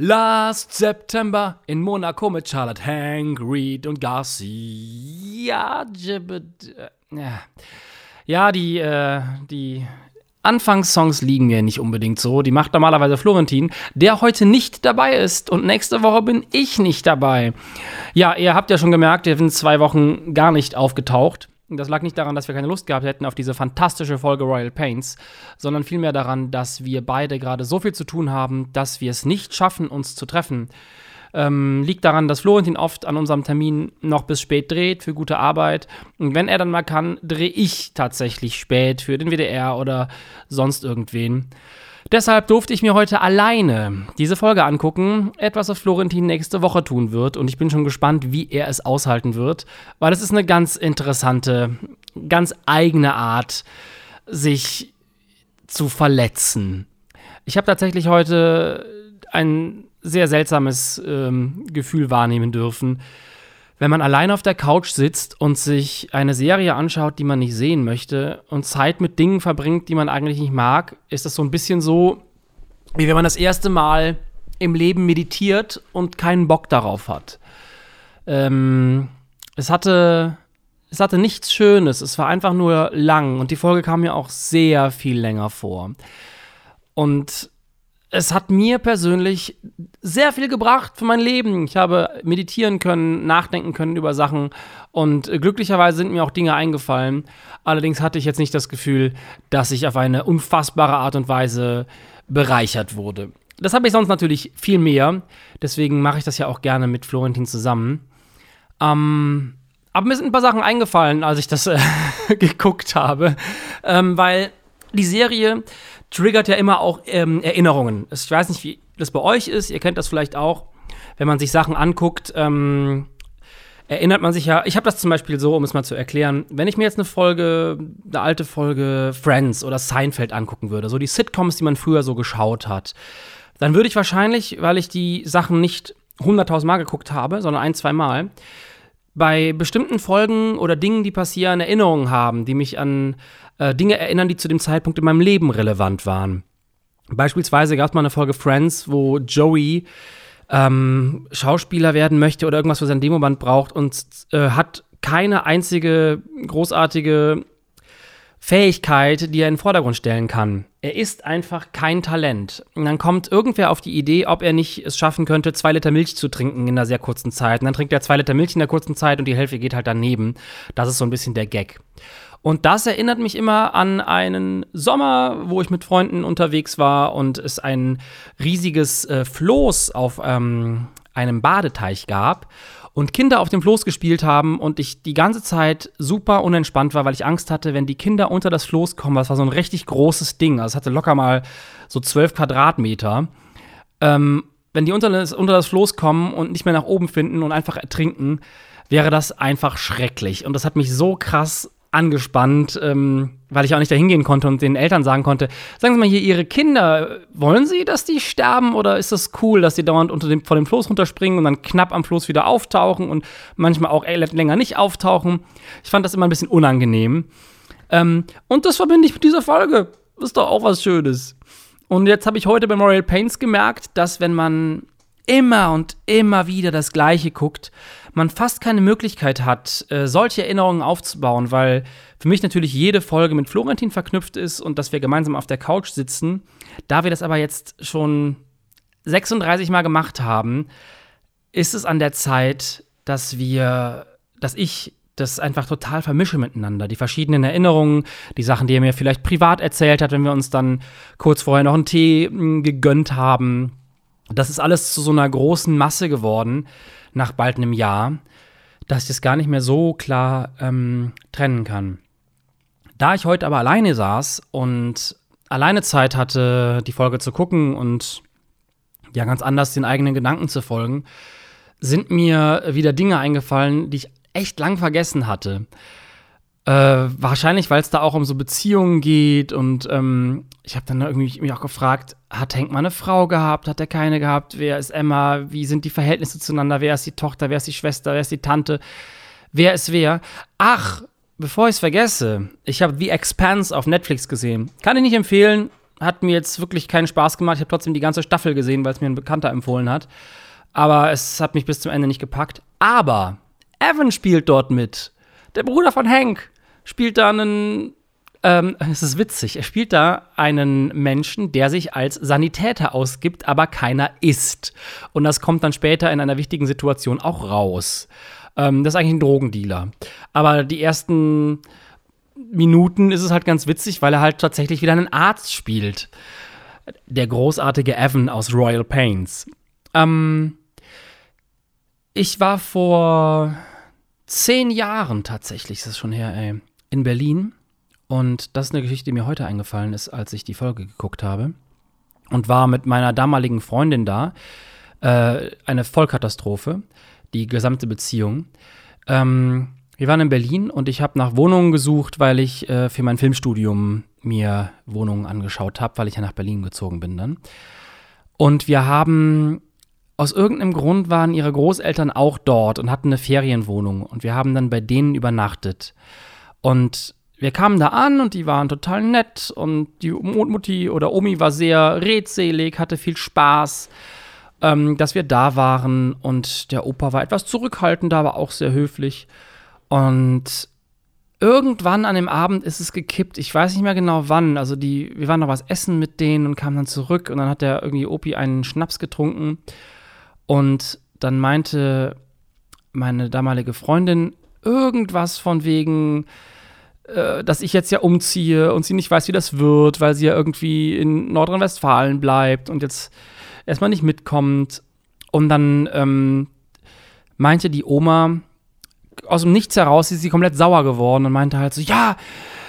Last September in Monaco mit Charlotte Hank, Reed und Garcia. Ja, ja die, äh, die Anfangssongs liegen mir nicht unbedingt so. Die macht normalerweise Florentin, der heute nicht dabei ist. Und nächste Woche bin ich nicht dabei. Ja, ihr habt ja schon gemerkt, wir sind zwei Wochen gar nicht aufgetaucht. Das lag nicht daran, dass wir keine Lust gehabt hätten auf diese fantastische Folge Royal Pains, sondern vielmehr daran, dass wir beide gerade so viel zu tun haben, dass wir es nicht schaffen, uns zu treffen. Ähm, liegt daran, dass Florentin oft an unserem Termin noch bis spät dreht für gute Arbeit. Und wenn er dann mal kann, drehe ich tatsächlich spät für den WDR oder sonst irgendwen. Deshalb durfte ich mir heute alleine diese Folge angucken, etwas, was Florentin nächste Woche tun wird. Und ich bin schon gespannt, wie er es aushalten wird, weil es ist eine ganz interessante, ganz eigene Art, sich zu verletzen. Ich habe tatsächlich heute ein sehr seltsames ähm, Gefühl wahrnehmen dürfen wenn man allein auf der Couch sitzt und sich eine Serie anschaut, die man nicht sehen möchte und Zeit mit Dingen verbringt, die man eigentlich nicht mag, ist das so ein bisschen so, wie wenn man das erste Mal im Leben meditiert und keinen Bock darauf hat. Ähm, es hatte es hatte nichts Schönes, es war einfach nur lang und die Folge kam mir auch sehr viel länger vor. Und es hat mir persönlich sehr viel gebracht für mein Leben. Ich habe meditieren können, nachdenken können über Sachen und glücklicherweise sind mir auch Dinge eingefallen. Allerdings hatte ich jetzt nicht das Gefühl, dass ich auf eine unfassbare Art und Weise bereichert wurde. Das habe ich sonst natürlich viel mehr. Deswegen mache ich das ja auch gerne mit Florentin zusammen. Ähm, aber mir sind ein paar Sachen eingefallen, als ich das äh, geguckt habe, ähm, weil die Serie triggert ja immer auch ähm, Erinnerungen. Ich weiß nicht, wie das bei euch ist. Ihr kennt das vielleicht auch, wenn man sich Sachen anguckt. Ähm, erinnert man sich ja, ich habe das zum Beispiel so, um es mal zu erklären, wenn ich mir jetzt eine Folge, eine alte Folge Friends oder Seinfeld angucken würde, so die Sitcoms, die man früher so geschaut hat, dann würde ich wahrscheinlich, weil ich die Sachen nicht hunderttausend Mal geguckt habe, sondern ein, zwei Mal, bei bestimmten Folgen oder Dingen, die passieren, Erinnerungen haben, die mich an äh, Dinge erinnern, die zu dem Zeitpunkt in meinem Leben relevant waren. Beispielsweise gab es mal eine Folge Friends, wo Joey ähm, Schauspieler werden möchte oder irgendwas für sein Demoband braucht und äh, hat keine einzige großartige Fähigkeit, die er in den Vordergrund stellen kann. Er ist einfach kein Talent. Und dann kommt irgendwer auf die Idee, ob er nicht es schaffen könnte, zwei Liter Milch zu trinken in einer sehr kurzen Zeit. Und dann trinkt er zwei Liter Milch in der kurzen Zeit und die Hälfte geht halt daneben. Das ist so ein bisschen der Gag. Und das erinnert mich immer an einen Sommer, wo ich mit Freunden unterwegs war und es ein riesiges äh, Floß auf ähm, einem Badeteich gab und Kinder auf dem Floß gespielt haben und ich die ganze Zeit super unentspannt war, weil ich Angst hatte, wenn die Kinder unter das Floß kommen, das war so ein richtig großes Ding, also es hatte locker mal so zwölf Quadratmeter, ähm, wenn die unter das, unter das Floß kommen und nicht mehr nach oben finden und einfach ertrinken, wäre das einfach schrecklich. Und das hat mich so krass angespannt, ähm, weil ich auch nicht dahin gehen konnte und den Eltern sagen konnte, sagen Sie mal hier, Ihre Kinder, wollen Sie, dass die sterben oder ist das cool, dass die dauernd unter dem, vor dem Floß runterspringen und dann knapp am Floß wieder auftauchen und manchmal auch länger nicht auftauchen? Ich fand das immer ein bisschen unangenehm. Ähm, und das verbinde ich mit dieser Folge. Ist doch auch was Schönes. Und jetzt habe ich heute bei Memorial Paints gemerkt, dass wenn man immer und immer wieder das Gleiche guckt, man fast keine Möglichkeit hat, äh, solche Erinnerungen aufzubauen, weil für mich natürlich jede Folge mit Florentin verknüpft ist und dass wir gemeinsam auf der Couch sitzen. Da wir das aber jetzt schon 36 Mal gemacht haben, ist es an der Zeit, dass wir, dass ich das einfach total vermische miteinander. Die verschiedenen Erinnerungen, die Sachen, die er mir vielleicht privat erzählt hat, wenn wir uns dann kurz vorher noch einen Tee hm, gegönnt haben. Das ist alles zu so einer großen Masse geworden nach bald einem Jahr, dass ich das gar nicht mehr so klar ähm, trennen kann. Da ich heute aber alleine saß und alleine Zeit hatte, die Folge zu gucken und ja ganz anders den eigenen Gedanken zu folgen, sind mir wieder Dinge eingefallen, die ich echt lang vergessen hatte. Äh, wahrscheinlich, weil es da auch um so Beziehungen geht und ähm, ich habe dann irgendwie mich auch gefragt, hat Henk mal eine Frau gehabt, hat er keine gehabt, wer ist Emma, wie sind die Verhältnisse zueinander, wer ist die Tochter, wer ist die Schwester, wer ist die Tante, wer ist wer? Ach, bevor ich es vergesse, ich habe The Expanse auf Netflix gesehen. Kann ich nicht empfehlen, hat mir jetzt wirklich keinen Spaß gemacht. Ich habe trotzdem die ganze Staffel gesehen, weil es mir ein Bekannter empfohlen hat. Aber es hat mich bis zum Ende nicht gepackt. Aber Evan spielt dort mit. Der Bruder von Hank spielt da einen. Ähm, es ist witzig. Er spielt da einen Menschen, der sich als Sanitäter ausgibt, aber keiner ist. Und das kommt dann später in einer wichtigen Situation auch raus. Ähm, das ist eigentlich ein Drogendealer. Aber die ersten Minuten ist es halt ganz witzig, weil er halt tatsächlich wieder einen Arzt spielt. Der großartige Evan aus Royal Pains. Ähm, ich war vor zehn Jahren tatsächlich, ist das schon her, ey, in Berlin. Und das ist eine Geschichte, die mir heute eingefallen ist, als ich die Folge geguckt habe. Und war mit meiner damaligen Freundin da. Äh, eine Vollkatastrophe, die gesamte Beziehung. Ähm, wir waren in Berlin und ich habe nach Wohnungen gesucht, weil ich äh, für mein Filmstudium mir Wohnungen angeschaut habe, weil ich ja nach Berlin gezogen bin dann. Und wir haben aus irgendeinem Grund waren ihre Großeltern auch dort und hatten eine Ferienwohnung und wir haben dann bei denen übernachtet. Und wir kamen da an und die waren total nett und die Mutti oder Omi war sehr redselig, hatte viel Spaß, ähm, dass wir da waren und der Opa war etwas zurückhaltend, aber auch sehr höflich. Und irgendwann an dem Abend ist es gekippt. Ich weiß nicht mehr genau wann. Also die, wir waren noch was essen mit denen und kamen dann zurück und dann hat der irgendwie Opi einen Schnaps getrunken und dann meinte meine damalige Freundin irgendwas von wegen, dass ich jetzt ja umziehe und sie nicht weiß, wie das wird, weil sie ja irgendwie in Nordrhein-Westfalen bleibt und jetzt erstmal nicht mitkommt. Und dann ähm, meinte die Oma, aus dem Nichts heraus ist sie komplett sauer geworden und meinte halt so, ja,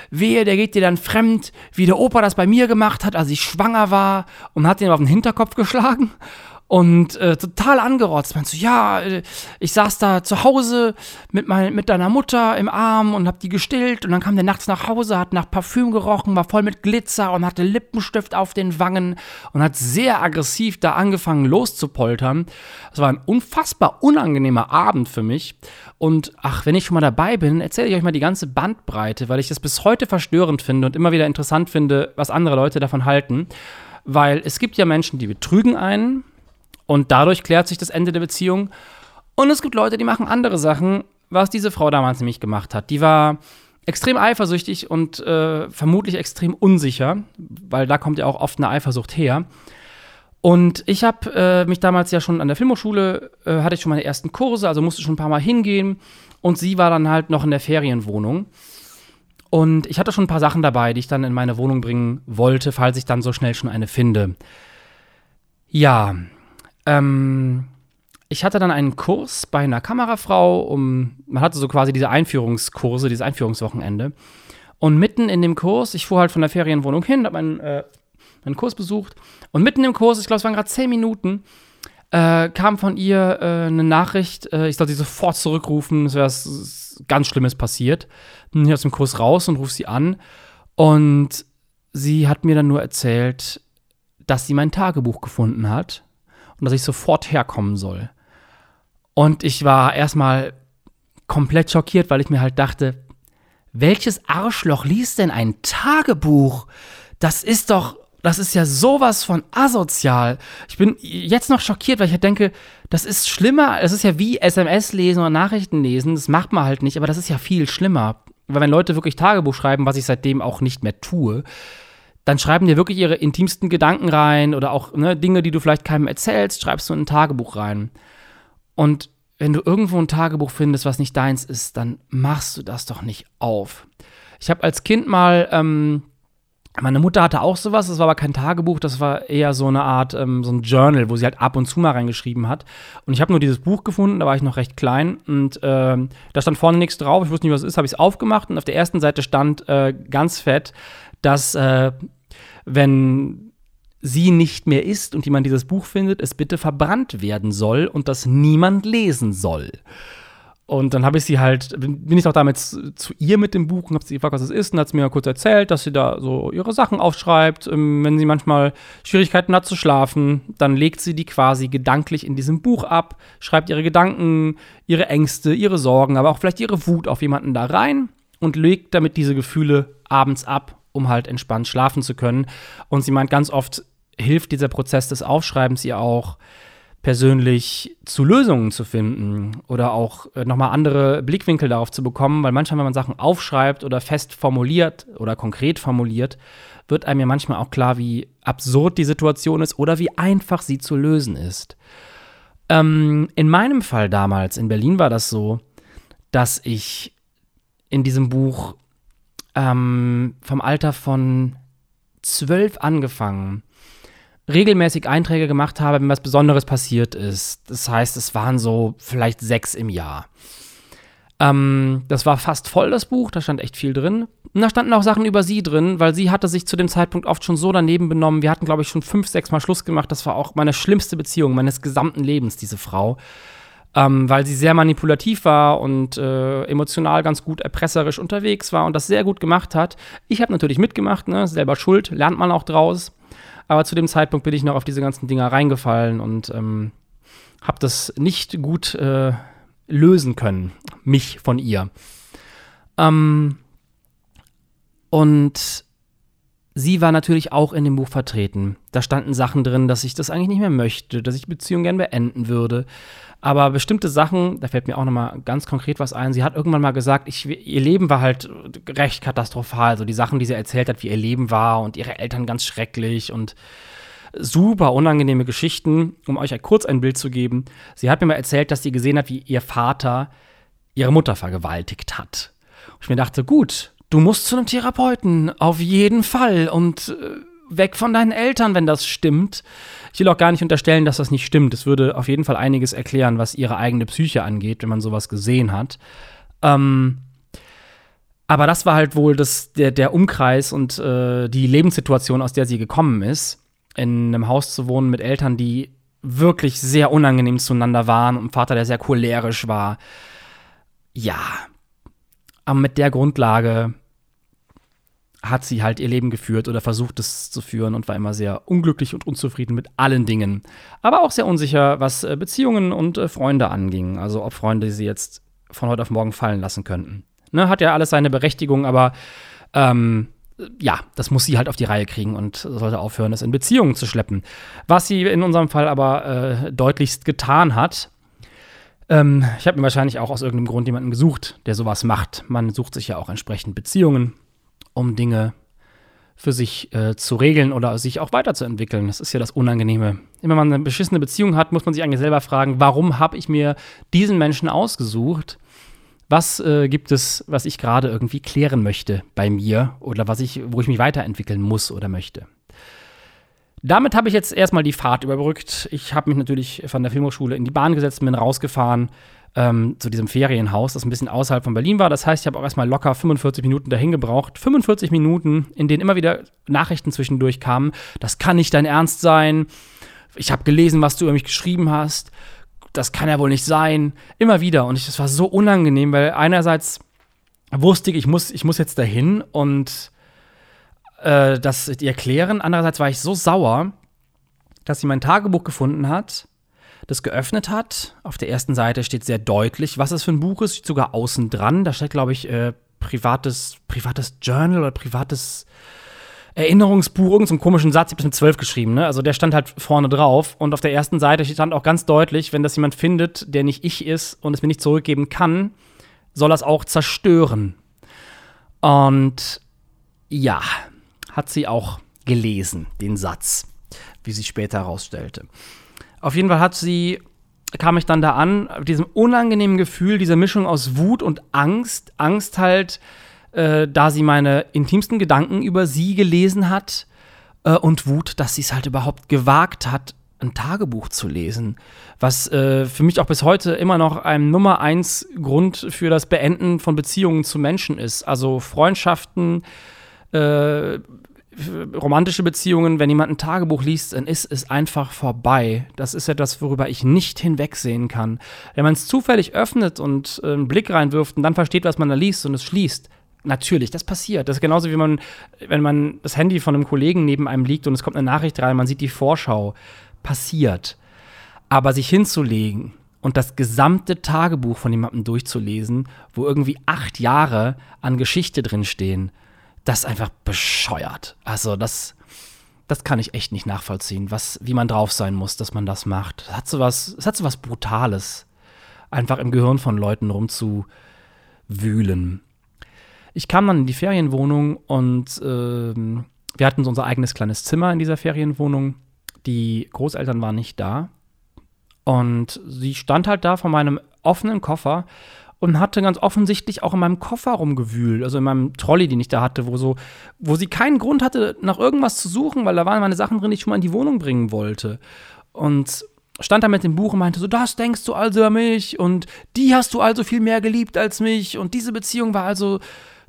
wehe, der geht dir dann fremd, wie der Opa das bei mir gemacht hat, als ich schwanger war und hat ihn auf den Hinterkopf geschlagen und äh, total angerotzt. Meinst du, ja, äh, ich saß da zu Hause mit, mein, mit deiner Mutter im Arm und hab die gestillt und dann kam der nachts nach Hause, hat nach Parfüm gerochen, war voll mit Glitzer und hatte Lippenstift auf den Wangen und hat sehr aggressiv da angefangen loszupoltern. Es war ein unfassbar unangenehmer Abend für mich. Und ach, wenn ich schon mal dabei bin, erzähle ich euch mal die ganze Bandbreite, weil ich das bis heute verstörend finde und immer wieder interessant finde, was andere Leute davon halten. Weil es gibt ja Menschen, die betrügen einen, und dadurch klärt sich das Ende der Beziehung. Und es gibt Leute, die machen andere Sachen, was diese Frau damals nämlich gemacht hat. Die war extrem eifersüchtig und äh, vermutlich extrem unsicher, weil da kommt ja auch oft eine Eifersucht her. Und ich habe äh, mich damals ja schon an der Filmhochschule, äh, hatte ich schon meine ersten Kurse, also musste schon ein paar Mal hingehen. Und sie war dann halt noch in der Ferienwohnung. Und ich hatte schon ein paar Sachen dabei, die ich dann in meine Wohnung bringen wollte, falls ich dann so schnell schon eine finde. Ja, ähm, ich hatte dann einen Kurs bei einer Kamerafrau, um, man hatte so quasi diese Einführungskurse, dieses Einführungswochenende. Und mitten in dem Kurs, ich fuhr halt von der Ferienwohnung hin, habe meinen, äh, meinen Kurs besucht. Und mitten im Kurs, ich glaube, es waren gerade zehn Minuten, äh, kam von ihr äh, eine Nachricht, äh, ich sollte sie sofort zurückrufen, es wäre ganz Schlimmes passiert. Bin hier aus dem Kurs raus und rufe sie an. Und sie hat mir dann nur erzählt, dass sie mein Tagebuch gefunden hat und dass ich sofort herkommen soll. Und ich war erstmal komplett schockiert, weil ich mir halt dachte, welches Arschloch liest denn ein Tagebuch? Das ist doch, das ist ja sowas von asozial. Ich bin jetzt noch schockiert, weil ich halt denke, das ist schlimmer. Es ist ja wie SMS lesen oder Nachrichten lesen. Das macht man halt nicht, aber das ist ja viel schlimmer. Weil wenn Leute wirklich Tagebuch schreiben, was ich seitdem auch nicht mehr tue, dann schreiben dir wirklich ihre intimsten Gedanken rein oder auch ne, Dinge, die du vielleicht keinem erzählst, schreibst du in ein Tagebuch rein. Und wenn du irgendwo ein Tagebuch findest, was nicht deins ist, dann machst du das doch nicht auf. Ich habe als Kind mal, ähm, meine Mutter hatte auch sowas, das war aber kein Tagebuch, das war eher so eine Art, ähm, so ein Journal, wo sie halt ab und zu mal reingeschrieben hat. Und ich habe nur dieses Buch gefunden, da war ich noch recht klein und äh, da stand vorne nichts drauf, ich wusste nicht, was es ist, habe ich es aufgemacht und auf der ersten Seite stand äh, ganz fett, dass äh, wenn sie nicht mehr ist und jemand dieses Buch findet, es bitte verbrannt werden soll und das niemand lesen soll. Und dann habe ich sie halt, bin ich auch damit zu ihr mit dem Buch und habe sie gefragt, was es ist, und hat sie mir kurz erzählt, dass sie da so ihre Sachen aufschreibt. Ähm, wenn sie manchmal Schwierigkeiten hat zu schlafen, dann legt sie die quasi gedanklich in diesem Buch ab, schreibt ihre Gedanken, ihre Ängste, ihre Sorgen, aber auch vielleicht ihre Wut auf jemanden da rein und legt damit diese Gefühle abends ab um halt entspannt schlafen zu können. Und sie meint, ganz oft hilft dieser Prozess des Aufschreibens ihr auch, persönlich zu Lösungen zu finden oder auch äh, nochmal andere Blickwinkel darauf zu bekommen, weil manchmal, wenn man Sachen aufschreibt oder fest formuliert oder konkret formuliert, wird einem ja manchmal auch klar, wie absurd die Situation ist oder wie einfach sie zu lösen ist. Ähm, in meinem Fall damals in Berlin war das so, dass ich in diesem Buch ähm, vom Alter von zwölf angefangen regelmäßig Einträge gemacht habe, wenn was Besonderes passiert ist. Das heißt, es waren so vielleicht sechs im Jahr. Ähm, das war fast voll, das Buch, da stand echt viel drin. Und da standen auch Sachen über sie drin, weil sie hatte sich zu dem Zeitpunkt oft schon so daneben benommen. Wir hatten, glaube ich, schon fünf, sechs Mal Schluss gemacht. Das war auch meine schlimmste Beziehung meines gesamten Lebens, diese Frau. Ähm, weil sie sehr manipulativ war und äh, emotional ganz gut erpresserisch unterwegs war und das sehr gut gemacht hat. Ich habe natürlich mitgemacht, ne? selber schuld, lernt man auch draus. Aber zu dem Zeitpunkt bin ich noch auf diese ganzen Dinger reingefallen und ähm, habe das nicht gut äh, lösen können, mich von ihr. Ähm, und sie war natürlich auch in dem Buch vertreten. Da standen Sachen drin, dass ich das eigentlich nicht mehr möchte, dass ich Beziehungen gerne beenden würde. Aber bestimmte Sachen, da fällt mir auch noch mal ganz konkret was ein. Sie hat irgendwann mal gesagt, ich, ihr Leben war halt recht katastrophal. So die Sachen, die sie erzählt hat, wie ihr Leben war und ihre Eltern ganz schrecklich und super unangenehme Geschichten, um euch kurz ein Bild zu geben. Sie hat mir mal erzählt, dass sie gesehen hat, wie ihr Vater ihre Mutter vergewaltigt hat. Und ich mir dachte, gut, du musst zu einem Therapeuten, auf jeden Fall. Und äh, weg von deinen Eltern, wenn das stimmt. Ich will auch gar nicht unterstellen, dass das nicht stimmt. Es würde auf jeden Fall einiges erklären, was ihre eigene Psyche angeht, wenn man sowas gesehen hat. Ähm, aber das war halt wohl das, der, der Umkreis und äh, die Lebenssituation, aus der sie gekommen ist. In einem Haus zu wohnen mit Eltern, die wirklich sehr unangenehm zueinander waren und Vater, der sehr cholerisch war. Ja. Aber mit der Grundlage hat sie halt ihr Leben geführt oder versucht es zu führen und war immer sehr unglücklich und unzufrieden mit allen Dingen. Aber auch sehr unsicher, was äh, Beziehungen und äh, Freunde anging. Also ob Freunde sie jetzt von heute auf morgen fallen lassen könnten. Ne, hat ja alles seine Berechtigung, aber ähm, ja, das muss sie halt auf die Reihe kriegen und sollte aufhören, es in Beziehungen zu schleppen. Was sie in unserem Fall aber äh, deutlichst getan hat. Ähm, ich habe mir wahrscheinlich auch aus irgendeinem Grund jemanden gesucht, der sowas macht. Man sucht sich ja auch entsprechend Beziehungen um Dinge für sich äh, zu regeln oder sich auch weiterzuentwickeln. Das ist ja das Unangenehme. Immer wenn man eine beschissene Beziehung hat, muss man sich eigentlich selber fragen, warum habe ich mir diesen Menschen ausgesucht? Was äh, gibt es, was ich gerade irgendwie klären möchte bei mir oder was ich, wo ich mich weiterentwickeln muss oder möchte? Damit habe ich jetzt erstmal die Fahrt überbrückt. Ich habe mich natürlich von der Filmhochschule in die Bahn gesetzt, bin rausgefahren, ähm, zu diesem Ferienhaus, das ein bisschen außerhalb von Berlin war. Das heißt, ich habe auch erstmal locker 45 Minuten dahin gebraucht. 45 Minuten, in denen immer wieder Nachrichten zwischendurch kamen. Das kann nicht dein Ernst sein. Ich habe gelesen, was du über mich geschrieben hast. Das kann ja wohl nicht sein. Immer wieder. Und das war so unangenehm, weil einerseits wusste ich, ich muss, ich muss jetzt dahin und äh, das erklären. Andererseits war ich so sauer, dass sie mein Tagebuch gefunden hat das geöffnet hat. Auf der ersten Seite steht sehr deutlich, was es für ein Buch ist, steht sogar außen dran. Da steht, glaube ich, äh, privates, privates Journal oder privates Erinnerungsbuch, irgendeinen komischen Satz, ich habe es mit zwölf geschrieben, ne? Also der stand halt vorne drauf und auf der ersten Seite stand auch ganz deutlich, wenn das jemand findet, der nicht ich ist und es mir nicht zurückgeben kann, soll es auch zerstören. Und ja, hat sie auch gelesen, den Satz, wie sie später herausstellte. Auf jeden Fall hat sie, kam ich dann da an, mit diesem unangenehmen Gefühl, dieser Mischung aus Wut und Angst. Angst halt, äh, da sie meine intimsten Gedanken über sie gelesen hat. Äh, und Wut, dass sie es halt überhaupt gewagt hat, ein Tagebuch zu lesen. Was äh, für mich auch bis heute immer noch ein Nummer eins Grund für das Beenden von Beziehungen zu Menschen ist. Also Freundschaften, äh, romantische Beziehungen, wenn jemand ein Tagebuch liest, dann ist es einfach vorbei. Das ist etwas, worüber ich nicht hinwegsehen kann. Wenn man es zufällig öffnet und äh, einen Blick reinwirft und dann versteht, was man da liest und es schließt, Natürlich, das passiert. Das ist genauso wie man, wenn man das Handy von einem Kollegen neben einem liegt und es kommt eine Nachricht rein, man sieht die Vorschau. Passiert. Aber sich hinzulegen und das gesamte Tagebuch von jemandem durchzulesen, wo irgendwie acht Jahre an Geschichte drinstehen, das ist einfach bescheuert. Also das, das kann ich echt nicht nachvollziehen, was, wie man drauf sein muss, dass man das macht. Es hat so was, hat so was Brutales, einfach im Gehirn von Leuten rumzuwühlen. Ich kam dann in die Ferienwohnung und ähm, wir hatten so unser eigenes kleines Zimmer in dieser Ferienwohnung. Die Großeltern waren nicht da. Und sie stand halt da vor meinem offenen Koffer und hatte ganz offensichtlich auch in meinem Koffer rumgewühlt, also in meinem Trolley, den ich da hatte, wo so, wo sie keinen Grund hatte, nach irgendwas zu suchen, weil da waren meine Sachen drin, die ich schon mal in die Wohnung bringen wollte. Und stand da mit dem Buch und meinte so, das denkst du also an mich und die hast du also viel mehr geliebt als mich und diese Beziehung war also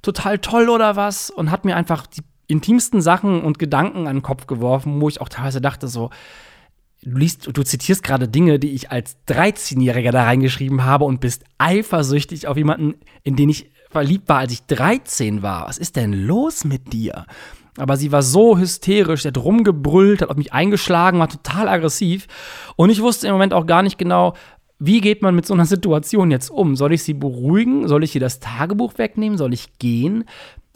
total toll oder was und hat mir einfach die intimsten Sachen und Gedanken an den Kopf geworfen, wo ich auch teilweise dachte so, du liest, du zitierst gerade Dinge, die ich als 13-Jähriger da reingeschrieben habe und bist eifersüchtig auf jemanden, in den ich verliebt war, als ich 13 war. Was ist denn los mit dir? Aber sie war so hysterisch, sie hat rumgebrüllt, hat auf mich eingeschlagen, war total aggressiv. Und ich wusste im Moment auch gar nicht genau, wie geht man mit so einer Situation jetzt um? Soll ich sie beruhigen? Soll ich ihr das Tagebuch wegnehmen? Soll ich gehen?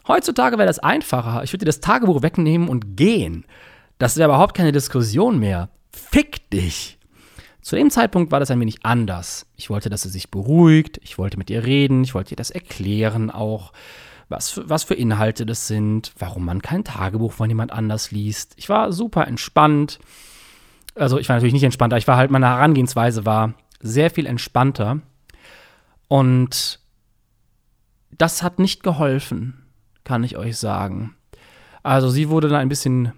Heutzutage wäre das einfacher. Ich würde ihr das Tagebuch wegnehmen und gehen. Das wäre überhaupt keine Diskussion mehr. Fick dich! Zu dem Zeitpunkt war das ein wenig anders. Ich wollte, dass sie sich beruhigt, ich wollte mit ihr reden, ich wollte ihr das erklären auch, was für, was für Inhalte das sind, warum man kein Tagebuch von jemand anders liest. Ich war super entspannt. Also ich war natürlich nicht entspannter, ich war halt, meine Herangehensweise war sehr viel entspannter. Und das hat nicht geholfen, kann ich euch sagen. Also sie wurde dann ein bisschen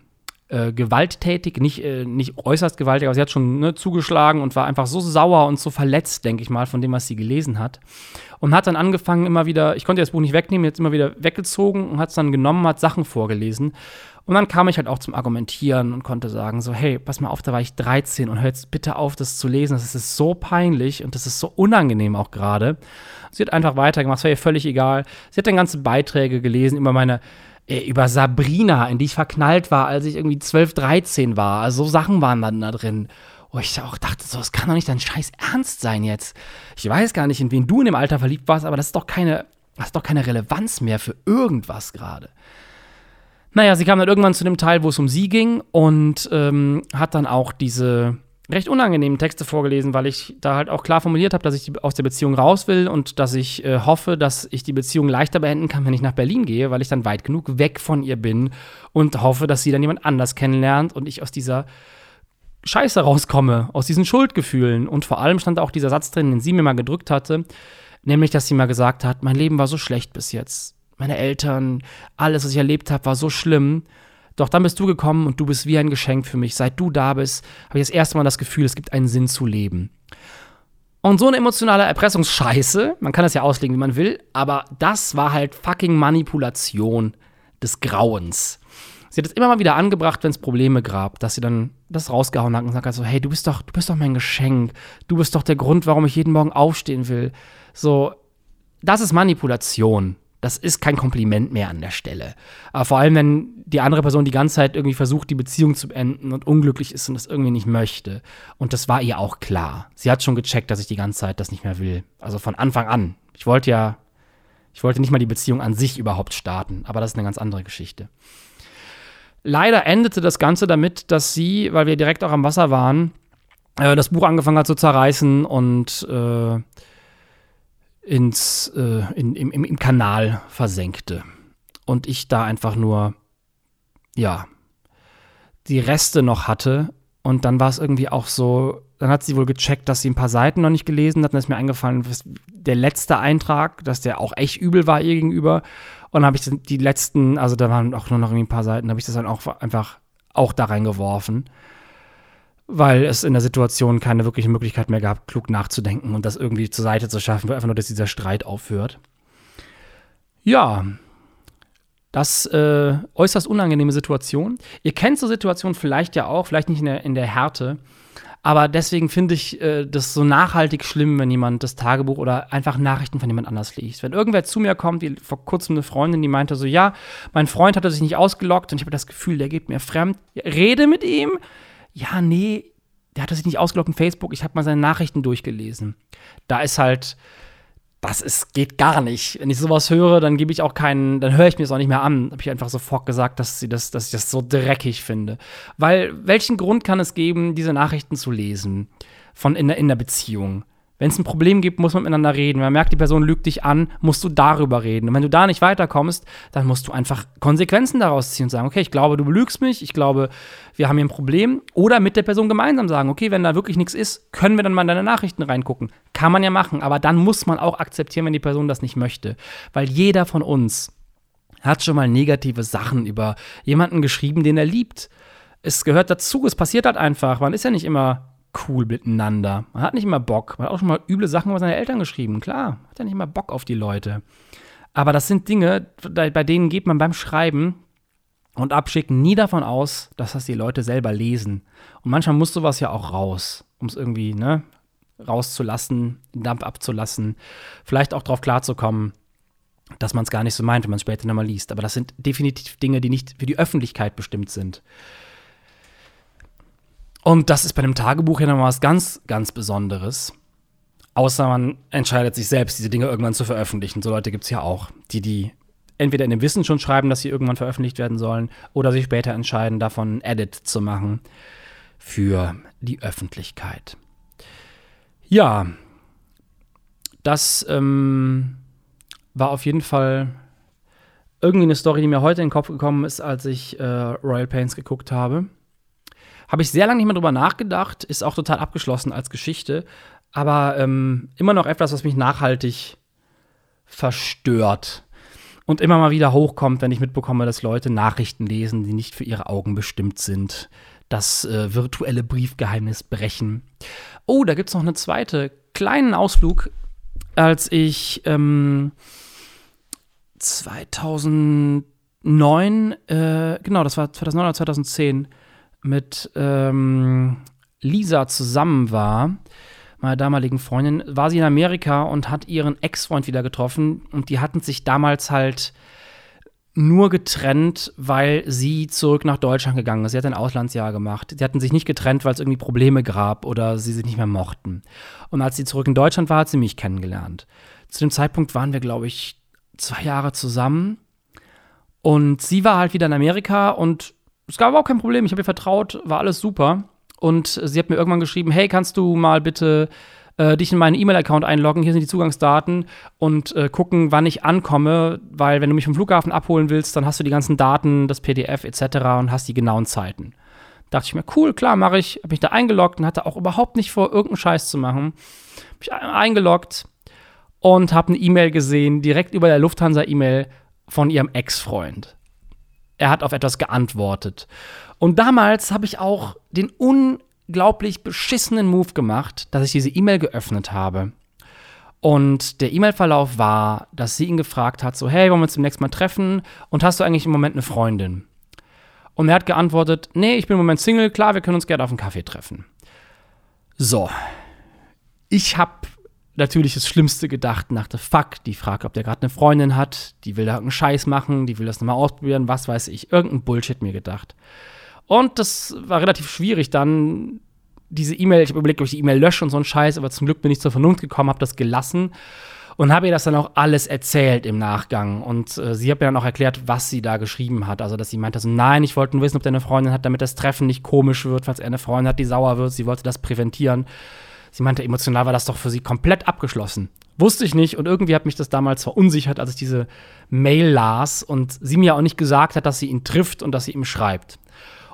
äh, gewalttätig, nicht, äh, nicht äußerst gewaltig, aber sie hat schon ne, zugeschlagen und war einfach so sauer und so verletzt, denke ich mal, von dem, was sie gelesen hat. Und hat dann angefangen, immer wieder, ich konnte das Buch nicht wegnehmen, jetzt immer wieder weggezogen und hat es dann genommen, hat Sachen vorgelesen. Und dann kam ich halt auch zum Argumentieren und konnte sagen: So, hey, pass mal auf, da war ich 13 und hör jetzt bitte auf, das zu lesen. Das ist so peinlich und das ist so unangenehm auch gerade. Sie hat einfach weitergemacht, es war ihr völlig egal. Sie hat dann ganze Beiträge gelesen über meine äh, über Sabrina, in die ich verknallt war, als ich irgendwie 12, 13 war. Also so Sachen waren dann da drin. Wo ich auch dachte, so, das kann doch nicht dein scheiß Ernst sein jetzt. Ich weiß gar nicht, in wen du in dem Alter verliebt warst, aber das ist doch keine, das ist doch keine Relevanz mehr für irgendwas gerade. Naja, sie kam dann irgendwann zu dem Teil, wo es um sie ging und ähm, hat dann auch diese recht unangenehmen Texte vorgelesen, weil ich da halt auch klar formuliert habe, dass ich aus der Beziehung raus will und dass ich äh, hoffe, dass ich die Beziehung leichter beenden kann, wenn ich nach Berlin gehe, weil ich dann weit genug weg von ihr bin und hoffe, dass sie dann jemand anders kennenlernt und ich aus dieser Scheiße rauskomme, aus diesen Schuldgefühlen. Und vor allem stand auch dieser Satz drin, den sie mir mal gedrückt hatte, nämlich, dass sie mal gesagt hat, mein Leben war so schlecht bis jetzt. Meine Eltern, alles, was ich erlebt habe, war so schlimm. Doch dann bist du gekommen und du bist wie ein Geschenk für mich. Seit du da bist, habe ich das erste Mal das Gefühl, es gibt einen Sinn zu leben. Und so eine emotionale Erpressungsscheiße, man kann das ja auslegen, wie man will, aber das war halt fucking Manipulation des Grauens. Sie hat es immer mal wieder angebracht, wenn es Probleme gab, dass sie dann das rausgehauen hat und hat so, hey, du bist doch, du bist doch mein Geschenk. Du bist doch der Grund, warum ich jeden Morgen aufstehen will. So, das ist Manipulation das ist kein Kompliment mehr an der Stelle. Aber vor allem, wenn die andere Person die ganze Zeit irgendwie versucht, die Beziehung zu beenden und unglücklich ist und das irgendwie nicht möchte. Und das war ihr auch klar. Sie hat schon gecheckt, dass ich die ganze Zeit das nicht mehr will. Also von Anfang an. Ich wollte ja, ich wollte nicht mal die Beziehung an sich überhaupt starten, aber das ist eine ganz andere Geschichte. Leider endete das Ganze damit, dass sie, weil wir direkt auch am Wasser waren, äh, das Buch angefangen hat zu zerreißen und äh, ins, äh, in, im, im Kanal versenkte. Und ich da einfach nur, ja, die Reste noch hatte. Und dann war es irgendwie auch so, dann hat sie wohl gecheckt, dass sie ein paar Seiten noch nicht gelesen hat. Dann ist mir eingefallen, der letzte Eintrag, dass der auch echt übel war ihr gegenüber. Und dann habe ich die letzten, also da waren auch nur noch irgendwie ein paar Seiten, habe ich das dann auch einfach auch da reingeworfen weil es in der Situation keine wirkliche Möglichkeit mehr gab, klug nachzudenken und das irgendwie zur Seite zu schaffen, einfach nur, dass dieser Streit aufhört. Ja, das äh, äußerst unangenehme Situation. Ihr kennt so Situationen vielleicht ja auch, vielleicht nicht in der, in der Härte, aber deswegen finde ich äh, das so nachhaltig schlimm, wenn jemand das Tagebuch oder einfach Nachrichten von jemand anders liest. Wenn irgendwer zu mir kommt, wie vor kurzem eine Freundin, die meinte so, ja, mein Freund hatte sich nicht ausgelockt und ich habe das Gefühl, der geht mir fremd. Rede mit ihm, ja, nee, der hat sich nicht ausgeloggt in Facebook, ich habe mal seine Nachrichten durchgelesen. Da ist halt, das ist, geht gar nicht. Wenn ich sowas höre, dann gebe ich auch keinen, dann höre ich mir es auch nicht mehr an. Habe ich einfach sofort gesagt, dass, sie das, dass ich das so dreckig finde. Weil, welchen Grund kann es geben, diese Nachrichten zu lesen? Von in in der Beziehung? Wenn es ein Problem gibt, muss man miteinander reden. Wenn man merkt, die Person lügt dich an, musst du darüber reden. Und wenn du da nicht weiterkommst, dann musst du einfach Konsequenzen daraus ziehen und sagen, okay, ich glaube, du belügst mich, ich glaube, wir haben hier ein Problem. Oder mit der Person gemeinsam sagen, okay, wenn da wirklich nichts ist, können wir dann mal in deine Nachrichten reingucken. Kann man ja machen, aber dann muss man auch akzeptieren, wenn die Person das nicht möchte. Weil jeder von uns hat schon mal negative Sachen über jemanden geschrieben, den er liebt. Es gehört dazu, es passiert halt einfach. Man ist ja nicht immer cool miteinander. Man hat nicht immer Bock. Man hat auch schon mal üble Sachen über seine Eltern geschrieben. Klar, hat ja nicht immer Bock auf die Leute. Aber das sind Dinge, bei denen geht man beim Schreiben und Abschicken nie davon aus, dass das die Leute selber lesen. Und manchmal muss sowas ja auch raus, um es irgendwie, ne, rauszulassen, den Dampf abzulassen, vielleicht auch darauf klarzukommen, dass man es gar nicht so meint, wenn man es später nochmal liest. Aber das sind definitiv Dinge, die nicht für die Öffentlichkeit bestimmt sind. Und das ist bei einem Tagebuch ja nochmal was ganz, ganz Besonderes. Außer man entscheidet sich selbst, diese Dinge irgendwann zu veröffentlichen. So Leute gibt es ja auch, die die entweder in dem Wissen schon schreiben, dass sie irgendwann veröffentlicht werden sollen, oder sich später entscheiden, davon ein Edit zu machen für die Öffentlichkeit. Ja, das ähm, war auf jeden Fall irgendwie eine Story, die mir heute in den Kopf gekommen ist, als ich äh, Royal Pains geguckt habe. Habe ich sehr lange nicht mehr drüber nachgedacht, ist auch total abgeschlossen als Geschichte, aber ähm, immer noch etwas, was mich nachhaltig verstört und immer mal wieder hochkommt, wenn ich mitbekomme, dass Leute Nachrichten lesen, die nicht für ihre Augen bestimmt sind, das äh, virtuelle Briefgeheimnis brechen. Oh, da gibt es noch eine zweite kleinen Ausflug, als ich ähm, 2009, äh, genau, das war 2009 oder 2010, mit ähm, Lisa zusammen war, meiner damaligen Freundin, war sie in Amerika und hat ihren Ex-Freund wieder getroffen. Und die hatten sich damals halt nur getrennt, weil sie zurück nach Deutschland gegangen ist. Sie hat ein Auslandsjahr gemacht. Sie hatten sich nicht getrennt, weil es irgendwie Probleme gab oder sie sich nicht mehr mochten. Und als sie zurück in Deutschland war, hat sie mich kennengelernt. Zu dem Zeitpunkt waren wir, glaube ich, zwei Jahre zusammen. Und sie war halt wieder in Amerika und es gab auch kein Problem. Ich habe ihr vertraut, war alles super. Und sie hat mir irgendwann geschrieben: Hey, kannst du mal bitte äh, dich in meinen E-Mail-Account einloggen? Hier sind die Zugangsdaten und äh, gucken, wann ich ankomme. Weil, wenn du mich vom Flughafen abholen willst, dann hast du die ganzen Daten, das PDF etc. und hast die genauen Zeiten. Dachte ich mir, cool, klar, mache ich. Habe mich da eingeloggt und hatte auch überhaupt nicht vor, irgendeinen Scheiß zu machen. Hab mich eingeloggt und habe eine E-Mail gesehen, direkt über der Lufthansa-E-Mail von ihrem Ex-Freund er hat auf etwas geantwortet. Und damals habe ich auch den unglaublich beschissenen Move gemacht, dass ich diese E-Mail geöffnet habe. Und der E-Mail-Verlauf war, dass sie ihn gefragt hat, so, hey, wollen wir uns demnächst mal treffen? Und hast du eigentlich im Moment eine Freundin? Und er hat geantwortet, nee, ich bin im Moment Single, klar, wir können uns gerne auf einen Kaffee treffen. So. Ich habe natürlich das Schlimmste gedacht nach der Fuck, die fragt, ob der gerade eine Freundin hat, die will da irgendeinen Scheiß machen, die will das nochmal ausprobieren, was weiß ich, irgendein Bullshit mir gedacht. Und das war relativ schwierig dann, diese E-Mail, ich habe überlegt, ob ich die E-Mail lösche und so ein Scheiß, aber zum Glück bin ich zur Vernunft gekommen, habe das gelassen und habe ihr das dann auch alles erzählt im Nachgang. Und äh, sie hat mir dann auch erklärt, was sie da geschrieben hat. Also, dass sie meinte, so, nein, ich wollte nur wissen, ob der eine Freundin hat, damit das Treffen nicht komisch wird, falls er eine Freundin hat, die sauer wird. Sie wollte das präventieren. Sie meinte, emotional war das doch für sie komplett abgeschlossen. Wusste ich nicht und irgendwie hat mich das damals verunsichert, als ich diese Mail las und sie mir auch nicht gesagt hat, dass sie ihn trifft und dass sie ihm schreibt.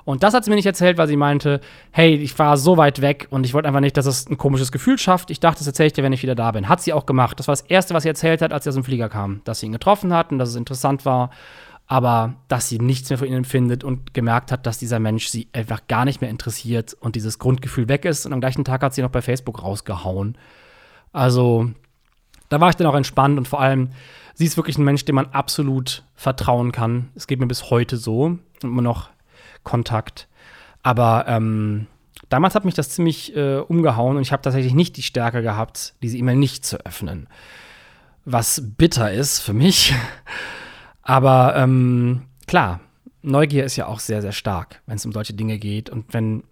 Und das hat sie mir nicht erzählt, weil sie meinte, hey, ich war so weit weg und ich wollte einfach nicht, dass es ein komisches Gefühl schafft. Ich dachte, das erzähle ich dir, wenn ich wieder da bin. Hat sie auch gemacht. Das war das Erste, was sie erzählt hat, als sie aus dem Flieger kam. Dass sie ihn getroffen hat und dass es interessant war aber dass sie nichts mehr von ihnen empfindet und gemerkt hat, dass dieser Mensch sie einfach gar nicht mehr interessiert und dieses Grundgefühl weg ist. Und am gleichen Tag hat sie noch bei Facebook rausgehauen. Also, da war ich dann auch entspannt und vor allem, sie ist wirklich ein Mensch, dem man absolut vertrauen kann. Es geht mir bis heute so und immer noch Kontakt. Aber ähm, damals hat mich das ziemlich äh, umgehauen und ich habe tatsächlich nicht die Stärke gehabt, diese E-Mail nicht zu öffnen. Was bitter ist für mich. Aber ähm, klar, Neugier ist ja auch sehr, sehr stark, wenn es um solche Dinge geht. Und wenn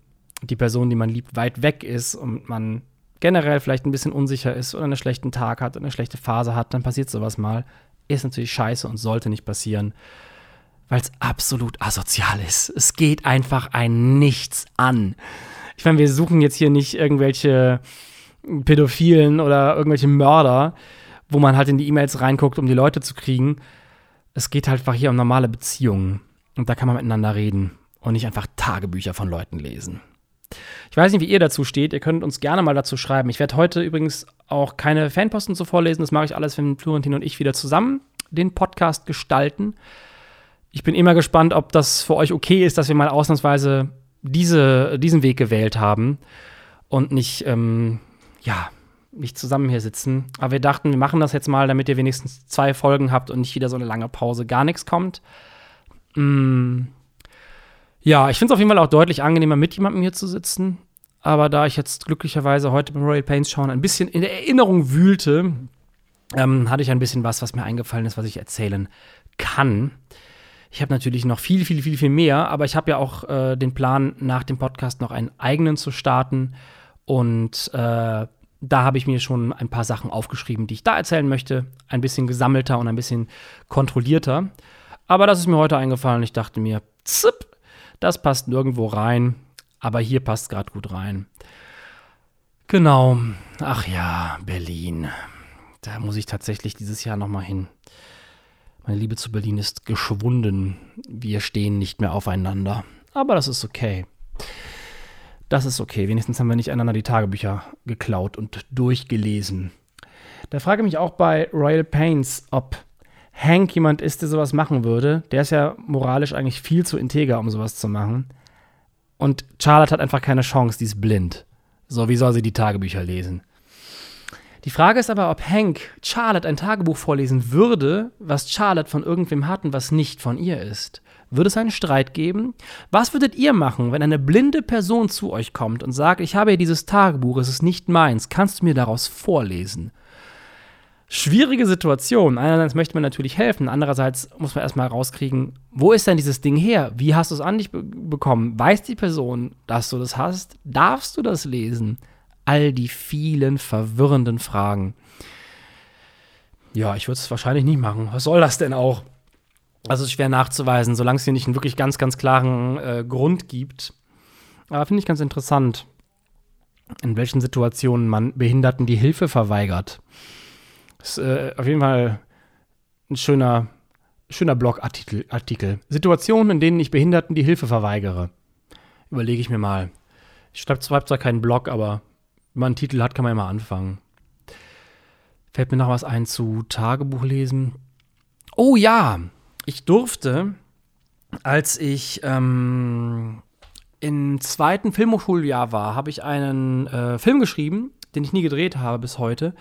die Person, die man liebt, weit weg ist und man generell vielleicht ein bisschen unsicher ist oder einen schlechten Tag hat oder eine schlechte Phase hat, dann passiert sowas mal. Ist natürlich scheiße und sollte nicht passieren, weil es absolut asozial ist. Es geht einfach ein Nichts an. Ich meine, wir suchen jetzt hier nicht irgendwelche Pädophilen oder irgendwelche Mörder, wo man halt in die E-Mails reinguckt, um die Leute zu kriegen. Es geht halt einfach hier um normale Beziehungen. Und da kann man miteinander reden und nicht einfach Tagebücher von Leuten lesen. Ich weiß nicht, wie ihr dazu steht. Ihr könnt uns gerne mal dazu schreiben. Ich werde heute übrigens auch keine Fanposten zu vorlesen. Das mache ich alles, wenn Florentin und ich wieder zusammen den Podcast gestalten. Ich bin immer gespannt, ob das für euch okay ist, dass wir mal ausnahmsweise diese, diesen Weg gewählt haben und nicht, ähm, ja, nicht zusammen hier sitzen. Aber wir dachten, wir machen das jetzt mal, damit ihr wenigstens zwei Folgen habt und nicht wieder so eine lange Pause, gar nichts kommt. Mm. Ja, ich finde es auf jeden Fall auch deutlich angenehmer, mit jemandem hier zu sitzen. Aber da ich jetzt glücklicherweise heute beim Royal Pains schauen ein bisschen in der Erinnerung wühlte, ähm, hatte ich ein bisschen was, was mir eingefallen ist, was ich erzählen kann. Ich habe natürlich noch viel, viel, viel, viel mehr, aber ich habe ja auch äh, den Plan, nach dem Podcast noch einen eigenen zu starten. Und äh, da habe ich mir schon ein paar Sachen aufgeschrieben, die ich da erzählen möchte. Ein bisschen gesammelter und ein bisschen kontrollierter. Aber das ist mir heute eingefallen. Ich dachte mir, zipp, das passt nirgendwo rein. Aber hier passt gerade gut rein. Genau. Ach ja, Berlin. Da muss ich tatsächlich dieses Jahr noch mal hin. Meine Liebe zu Berlin ist geschwunden. Wir stehen nicht mehr aufeinander. Aber das ist okay. Das ist okay. Wenigstens haben wir nicht einander die Tagebücher geklaut und durchgelesen. Da frage ich mich auch bei Royal Pains, ob Hank jemand ist, der sowas machen würde. Der ist ja moralisch eigentlich viel zu integer, um sowas zu machen. Und Charlotte hat einfach keine Chance, die ist blind. So, wie soll sie die Tagebücher lesen? Die Frage ist aber, ob Hank Charlotte ein Tagebuch vorlesen würde, was Charlotte von irgendwem hat und was nicht von ihr ist. Würde es einen Streit geben? Was würdet ihr machen, wenn eine blinde Person zu euch kommt und sagt, ich habe hier dieses Tagebuch, es ist nicht meins, kannst du mir daraus vorlesen? Schwierige Situation. Einerseits möchte man natürlich helfen, andererseits muss man erstmal rauskriegen, wo ist denn dieses Ding her? Wie hast du es an dich be bekommen? Weiß die Person, dass du das hast? Darfst du das lesen? All die vielen verwirrenden Fragen. Ja, ich würde es wahrscheinlich nicht machen. Was soll das denn auch? Also schwer nachzuweisen, solange es hier nicht einen wirklich ganz, ganz klaren äh, Grund gibt. Aber finde ich ganz interessant, in welchen Situationen man Behinderten die Hilfe verweigert. Ist äh, auf jeden Fall ein schöner, schöner Blogartikel. Artikel. Situationen, in denen ich Behinderten die Hilfe verweigere. Überlege ich mir mal. Ich schreibe zwar keinen Blog, aber man einen Titel hat, kann man immer anfangen. Fällt mir noch was ein zu Tagebuch lesen. Oh ja, ich durfte, als ich ähm, im zweiten Filmhochschuljahr war, habe ich einen äh, Film geschrieben, den ich nie gedreht habe bis heute,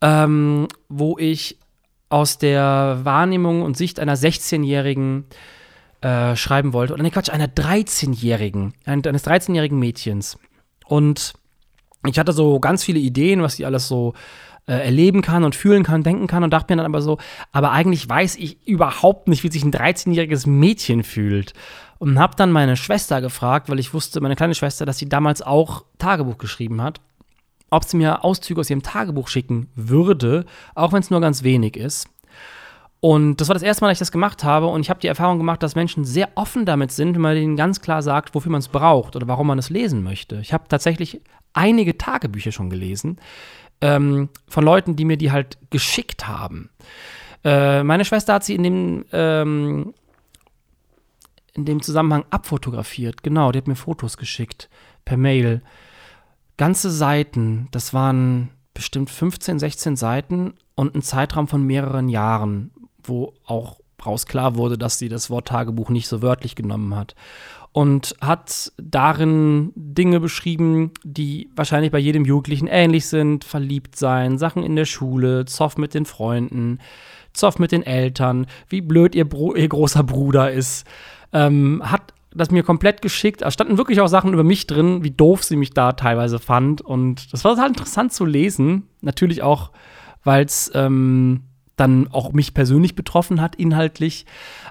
ähm, wo ich aus der Wahrnehmung und Sicht einer 16-Jährigen äh, schreiben wollte. Oder ne, Quatsch, einer 13-Jährigen, eines 13-jährigen Mädchens. Und ich hatte so ganz viele Ideen, was sie alles so äh, erleben kann und fühlen kann, denken kann und dachte mir dann aber so, aber eigentlich weiß ich überhaupt nicht, wie sich ein 13-jähriges Mädchen fühlt. Und habe dann meine Schwester gefragt, weil ich wusste, meine kleine Schwester, dass sie damals auch Tagebuch geschrieben hat, ob sie mir Auszüge aus ihrem Tagebuch schicken würde, auch wenn es nur ganz wenig ist. Und das war das erste Mal, dass ich das gemacht habe. Und ich habe die Erfahrung gemacht, dass Menschen sehr offen damit sind, wenn man ihnen ganz klar sagt, wofür man es braucht oder warum man es lesen möchte. Ich habe tatsächlich einige Tagebücher schon gelesen ähm, von Leuten, die mir die halt geschickt haben. Äh, meine Schwester hat sie in dem, ähm, in dem Zusammenhang abfotografiert. Genau, die hat mir Fotos geschickt per Mail. Ganze Seiten, das waren bestimmt 15, 16 Seiten und ein Zeitraum von mehreren Jahren, wo auch raus klar wurde, dass sie das Wort Tagebuch nicht so wörtlich genommen hat. Und hat darin Dinge beschrieben, die wahrscheinlich bei jedem Jugendlichen ähnlich sind. Verliebt sein, Sachen in der Schule, Zoff mit den Freunden, Zoff mit den Eltern, wie blöd ihr, Bro ihr großer Bruder ist. Ähm, hat das mir komplett geschickt. Da standen wirklich auch Sachen über mich drin, wie doof sie mich da teilweise fand. Und das war halt interessant zu lesen. Natürlich auch, weil es ähm, dann auch mich persönlich betroffen hat, inhaltlich,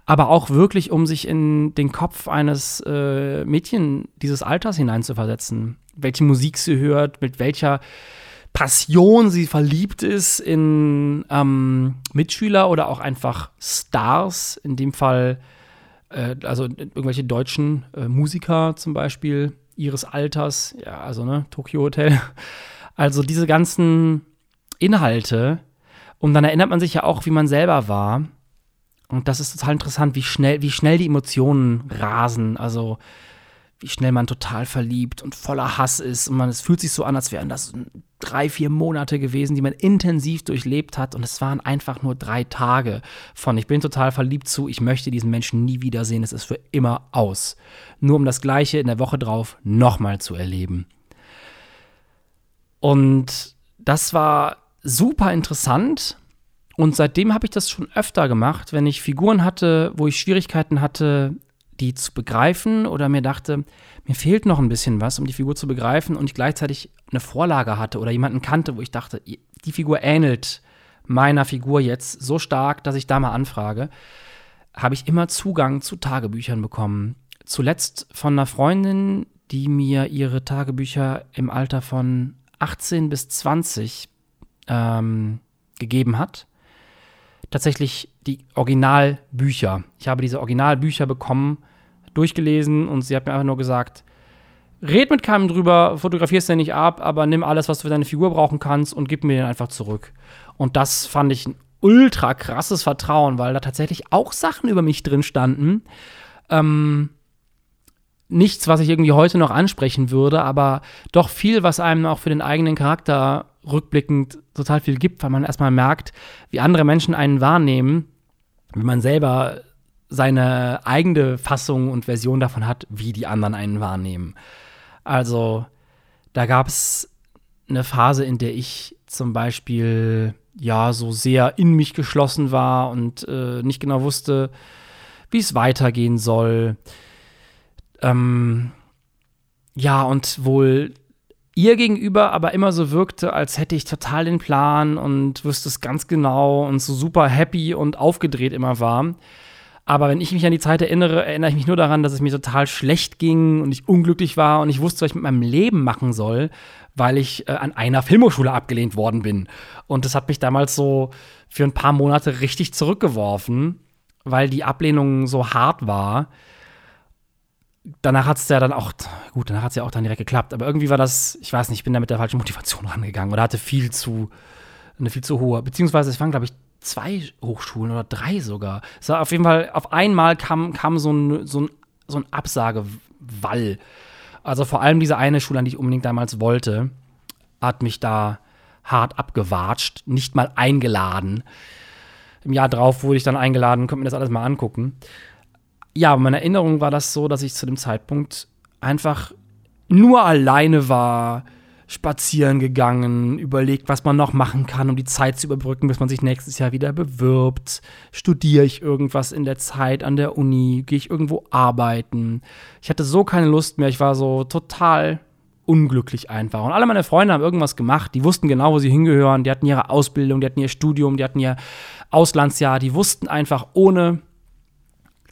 aber auch wirklich, um sich in den Kopf eines äh, Mädchen dieses Alters hineinzuversetzen. Welche Musik sie hört, mit welcher Passion sie verliebt ist in ähm, Mitschüler oder auch einfach Stars, in dem Fall, äh, also irgendwelche deutschen äh, Musiker zum Beispiel ihres Alters, ja, also ne, Tokyo Hotel. Also diese ganzen Inhalte, und dann erinnert man sich ja auch, wie man selber war. Und das ist total interessant, wie schnell, wie schnell die Emotionen rasen. Also, wie schnell man total verliebt und voller Hass ist. Und man, es fühlt sich so an, als wären das drei, vier Monate gewesen, die man intensiv durchlebt hat. Und es waren einfach nur drei Tage von ich bin total verliebt zu, ich möchte diesen Menschen nie wiedersehen, es ist für immer aus. Nur um das Gleiche in der Woche drauf nochmal zu erleben. Und das war super interessant. Und seitdem habe ich das schon öfter gemacht, wenn ich Figuren hatte, wo ich Schwierigkeiten hatte, die zu begreifen oder mir dachte, mir fehlt noch ein bisschen was, um die Figur zu begreifen und ich gleichzeitig eine Vorlage hatte oder jemanden kannte, wo ich dachte, die Figur ähnelt meiner Figur jetzt so stark, dass ich da mal anfrage, habe ich immer Zugang zu Tagebüchern bekommen. Zuletzt von einer Freundin, die mir ihre Tagebücher im Alter von 18 bis 20 ähm, gegeben hat. Tatsächlich die Originalbücher. Ich habe diese Originalbücher bekommen, durchgelesen und sie hat mir einfach nur gesagt, red mit keinem drüber, fotografier es ja nicht ab, aber nimm alles, was du für deine Figur brauchen kannst und gib mir den einfach zurück. Und das fand ich ein ultra krasses Vertrauen, weil da tatsächlich auch Sachen über mich drin standen. Ähm, nichts, was ich irgendwie heute noch ansprechen würde, aber doch viel, was einem auch für den eigenen Charakter rückblickend total viel gibt, weil man erstmal merkt, wie andere Menschen einen wahrnehmen, wie man selber seine eigene Fassung und Version davon hat, wie die anderen einen wahrnehmen. Also, da gab es eine Phase, in der ich zum Beispiel ja so sehr in mich geschlossen war und äh, nicht genau wusste, wie es weitergehen soll. Ähm, ja, und wohl ihr gegenüber aber immer so wirkte, als hätte ich total den Plan und wüsste es ganz genau und so super happy und aufgedreht immer war. Aber wenn ich mich an die Zeit erinnere, erinnere ich mich nur daran, dass es mir total schlecht ging und ich unglücklich war und ich wusste, was ich mit meinem Leben machen soll, weil ich äh, an einer Filmhochschule abgelehnt worden bin. Und das hat mich damals so für ein paar Monate richtig zurückgeworfen, weil die Ablehnung so hart war danach hat es ja dann auch, gut, danach hat es ja auch dann direkt geklappt, aber irgendwie war das, ich weiß nicht, ich bin da mit der falschen Motivation rangegangen oder hatte viel zu, eine viel zu hohe, beziehungsweise es waren, glaube ich, zwei Hochschulen oder drei sogar. Es war auf jeden Fall, auf einmal kam, kam so ein, so ein, so ein Absagewall. Also vor allem diese eine Schule, an die ich unbedingt damals wollte, hat mich da hart abgewatscht, nicht mal eingeladen. Im Jahr drauf wurde ich dann eingeladen, konnte mir das alles mal angucken ja, meine Erinnerung war das so, dass ich zu dem Zeitpunkt einfach nur alleine war, spazieren gegangen, überlegt, was man noch machen kann, um die Zeit zu überbrücken, bis man sich nächstes Jahr wieder bewirbt. Studiere ich irgendwas in der Zeit an der Uni? Gehe ich irgendwo arbeiten? Ich hatte so keine Lust mehr. Ich war so total unglücklich einfach. Und alle meine Freunde haben irgendwas gemacht. Die wussten genau, wo sie hingehören. Die hatten ihre Ausbildung, die hatten ihr Studium, die hatten ihr Auslandsjahr. Die wussten einfach, ohne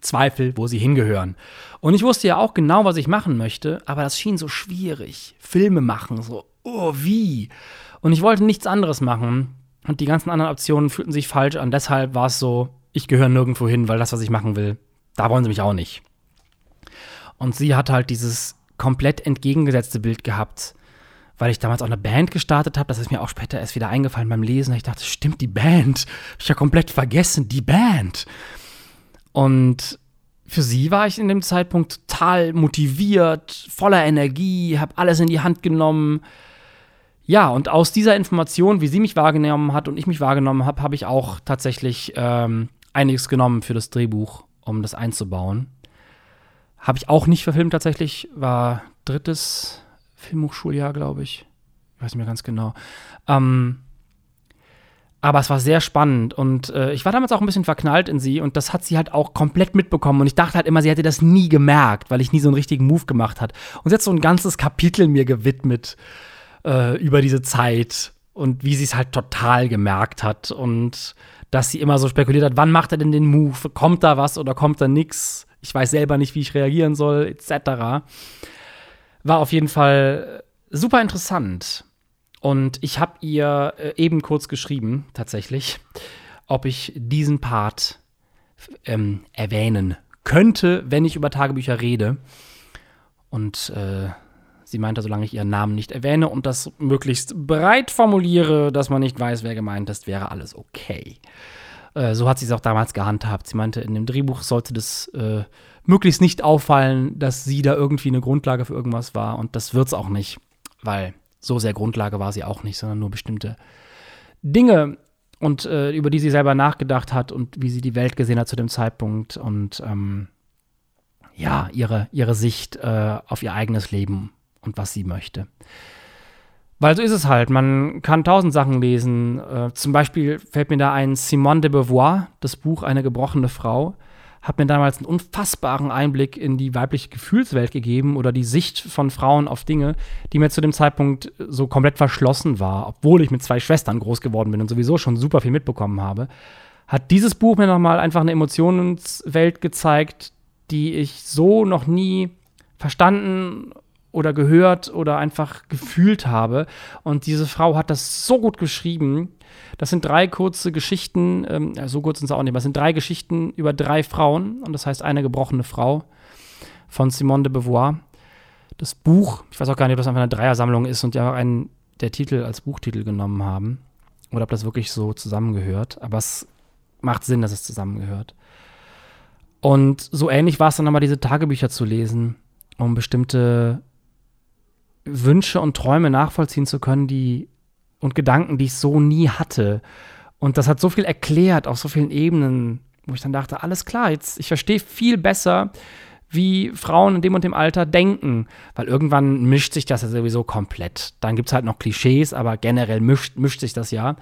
Zweifel, wo sie hingehören. Und ich wusste ja auch genau, was ich machen möchte, aber das schien so schwierig. Filme machen, so, oh, wie? Und ich wollte nichts anderes machen. Und die ganzen anderen Optionen fühlten sich falsch an. Deshalb war es so, ich gehöre nirgendwo hin, weil das, was ich machen will, da wollen sie mich auch nicht. Und sie hat halt dieses komplett entgegengesetzte Bild gehabt, weil ich damals auch eine Band gestartet habe. Das ist mir auch später erst wieder eingefallen beim Lesen. Ich dachte, stimmt, die Band. Ich ja komplett vergessen, die Band. Und für sie war ich in dem Zeitpunkt total motiviert, voller Energie, habe alles in die Hand genommen. Ja, und aus dieser Information, wie sie mich wahrgenommen hat und ich mich wahrgenommen habe, habe ich auch tatsächlich ähm, einiges genommen für das Drehbuch, um das einzubauen. Habe ich auch nicht verfilmt tatsächlich, war drittes Filmhochschuljahr, glaube ich. Ich weiß nicht mehr ganz genau. Ähm, aber es war sehr spannend und äh, ich war damals auch ein bisschen verknallt in sie und das hat sie halt auch komplett mitbekommen und ich dachte halt immer, sie hätte das nie gemerkt, weil ich nie so einen richtigen Move gemacht hat. Und sie hat so ein ganzes Kapitel mir gewidmet äh, über diese Zeit und wie sie es halt total gemerkt hat und dass sie immer so spekuliert hat, wann macht er denn den Move? Kommt da was oder kommt da nichts? Ich weiß selber nicht, wie ich reagieren soll, etc. War auf jeden Fall super interessant. Und ich habe ihr äh, eben kurz geschrieben, tatsächlich, ob ich diesen Part ähm, erwähnen könnte, wenn ich über Tagebücher rede. Und äh, sie meinte, solange ich ihren Namen nicht erwähne und das möglichst breit formuliere, dass man nicht weiß, wer gemeint ist, wäre alles okay. Äh, so hat sie es auch damals gehandhabt. Sie meinte, in dem Drehbuch sollte das äh, möglichst nicht auffallen, dass sie da irgendwie eine Grundlage für irgendwas war. Und das wird es auch nicht, weil so sehr Grundlage war sie auch nicht, sondern nur bestimmte Dinge und äh, über die sie selber nachgedacht hat und wie sie die Welt gesehen hat zu dem Zeitpunkt und ähm, ja, ihre, ihre Sicht äh, auf ihr eigenes Leben und was sie möchte. Weil so ist es halt. Man kann tausend Sachen lesen. Äh, zum Beispiel fällt mir da ein Simone de Beauvoir, das Buch Eine gebrochene Frau hat mir damals einen unfassbaren Einblick in die weibliche Gefühlswelt gegeben oder die Sicht von Frauen auf Dinge, die mir zu dem Zeitpunkt so komplett verschlossen war, obwohl ich mit zwei Schwestern groß geworden bin und sowieso schon super viel mitbekommen habe. Hat dieses Buch mir nochmal einfach eine Emotionswelt gezeigt, die ich so noch nie verstanden oder gehört oder einfach gefühlt habe. Und diese Frau hat das so gut geschrieben. Das sind drei kurze Geschichten, ähm, so kurz sind sie auch nicht, aber es sind drei Geschichten über drei Frauen. Und das heißt eine gebrochene Frau von Simone de Beauvoir. Das Buch, ich weiß auch gar nicht, ob das einfach eine Dreiersammlung ist und ja einen der Titel als Buchtitel genommen haben. Oder ob das wirklich so zusammengehört. Aber es macht Sinn, dass es zusammengehört. Und so ähnlich war es dann nochmal, diese Tagebücher zu lesen, um bestimmte Wünsche und Träume nachvollziehen zu können, die und Gedanken, die ich so nie hatte. Und das hat so viel erklärt auf so vielen Ebenen, wo ich dann dachte, alles klar, jetzt ich verstehe viel besser, wie Frauen in dem und dem Alter denken, weil irgendwann mischt sich das ja sowieso komplett. Dann gibt es halt noch Klischees, aber generell mischt, mischt sich das ja.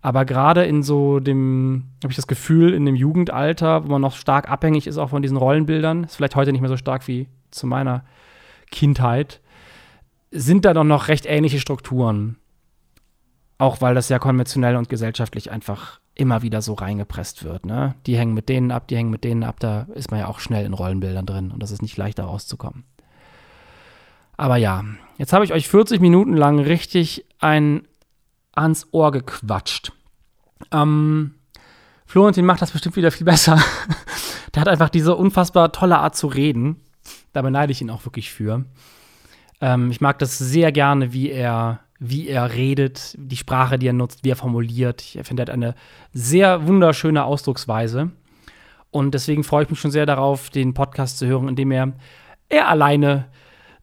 Aber gerade in so dem, habe ich das Gefühl, in dem Jugendalter, wo man noch stark abhängig ist auch von diesen Rollenbildern, ist vielleicht heute nicht mehr so stark wie zu meiner Kindheit, sind da doch noch recht ähnliche Strukturen. Auch weil das ja konventionell und gesellschaftlich einfach immer wieder so reingepresst wird. Ne? Die hängen mit denen ab, die hängen mit denen ab. Da ist man ja auch schnell in Rollenbildern drin und das ist nicht leicht, da rauszukommen. Aber ja, jetzt habe ich euch 40 Minuten lang richtig ein ans Ohr gequatscht. Ähm, Florentin macht das bestimmt wieder viel besser. Der hat einfach diese unfassbar tolle Art zu reden. Da beneide ich ihn auch wirklich für. Ähm, ich mag das sehr gerne, wie er, wie er redet, die Sprache, die er nutzt, wie er formuliert. Ich finde, er hat eine sehr wunderschöne Ausdrucksweise. Und deswegen freue ich mich schon sehr darauf, den Podcast zu hören, in dem er, er alleine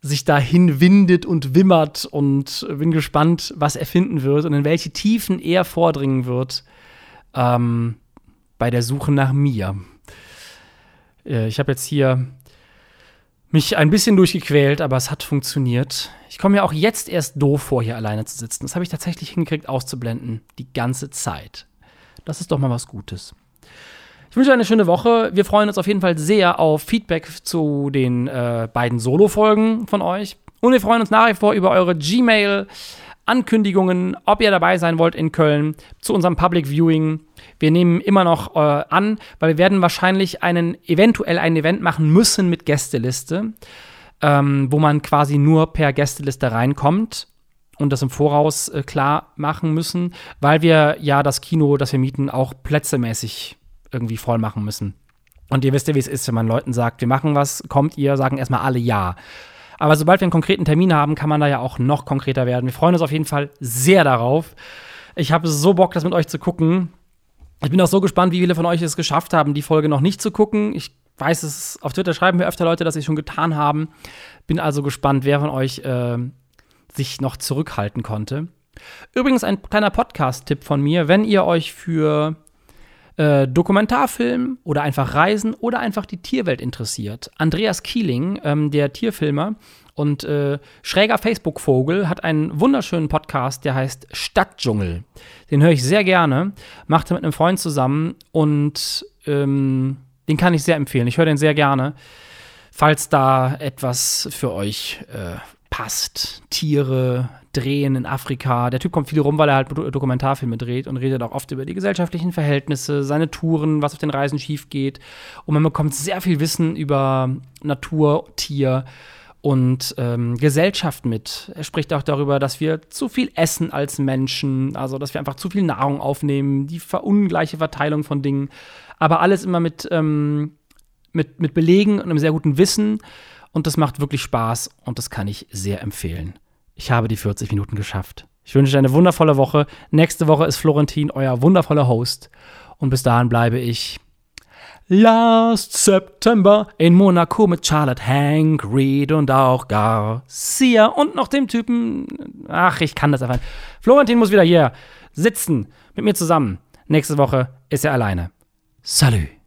sich dahin windet und wimmert und bin gespannt, was er finden wird und in welche Tiefen er vordringen wird ähm, bei der Suche nach mir. Äh, ich habe jetzt hier mich ein bisschen durchgequält, aber es hat funktioniert. Ich komme mir auch jetzt erst doof vor, hier alleine zu sitzen. Das habe ich tatsächlich hingekriegt, auszublenden. Die ganze Zeit. Das ist doch mal was Gutes. Ich wünsche eine schöne Woche. Wir freuen uns auf jeden Fall sehr auf Feedback zu den äh, beiden Solo-Folgen von euch. Und wir freuen uns nach wie vor über eure Gmail. Ankündigungen, ob ihr dabei sein wollt in Köln zu unserem Public Viewing. Wir nehmen immer noch äh, an, weil wir werden wahrscheinlich einen, eventuell ein Event machen müssen mit Gästeliste, ähm, wo man quasi nur per Gästeliste reinkommt und das im Voraus äh, klar machen müssen, weil wir ja das Kino, das wir mieten, auch plätzemäßig irgendwie voll machen müssen. Und ihr wisst ja, wie es ist, wenn man Leuten sagt, wir machen was, kommt ihr, sagen erstmal alle ja. Aber sobald wir einen konkreten Termin haben, kann man da ja auch noch konkreter werden. Wir freuen uns auf jeden Fall sehr darauf. Ich habe so Bock, das mit euch zu gucken. Ich bin auch so gespannt, wie viele von euch es geschafft haben, die Folge noch nicht zu gucken. Ich weiß es, auf Twitter schreiben mir öfter Leute, dass sie es schon getan haben. Bin also gespannt, wer von euch äh, sich noch zurückhalten konnte. Übrigens ein kleiner Podcast-Tipp von mir, wenn ihr euch für äh, Dokumentarfilm oder einfach Reisen oder einfach die Tierwelt interessiert. Andreas Kieling, ähm, der Tierfilmer und äh, schräger Facebook-Vogel, hat einen wunderschönen Podcast, der heißt Stadtdschungel. Den höre ich sehr gerne, macht er mit einem Freund zusammen und ähm, den kann ich sehr empfehlen. Ich höre den sehr gerne, falls da etwas für euch äh, passt. Tiere, drehen in Afrika. Der Typ kommt viel rum, weil er halt Dokumentarfilme dreht und redet auch oft über die gesellschaftlichen Verhältnisse, seine Touren, was auf den Reisen schief geht. Und man bekommt sehr viel Wissen über Natur, Tier und ähm, Gesellschaft mit. Er spricht auch darüber, dass wir zu viel essen als Menschen, also dass wir einfach zu viel Nahrung aufnehmen, die ungleiche Verteilung von Dingen, aber alles immer mit, ähm, mit, mit Belegen und einem sehr guten Wissen. Und das macht wirklich Spaß und das kann ich sehr empfehlen. Ich habe die 40 Minuten geschafft. Ich wünsche dir eine wundervolle Woche. Nächste Woche ist Florentin euer wundervoller Host. Und bis dahin bleibe ich Last September in Monaco mit Charlotte Hank, Reed und auch Garcia und noch dem Typen. Ach, ich kann das einfach. Florentin muss wieder hier sitzen mit mir zusammen. Nächste Woche ist er alleine. Salut.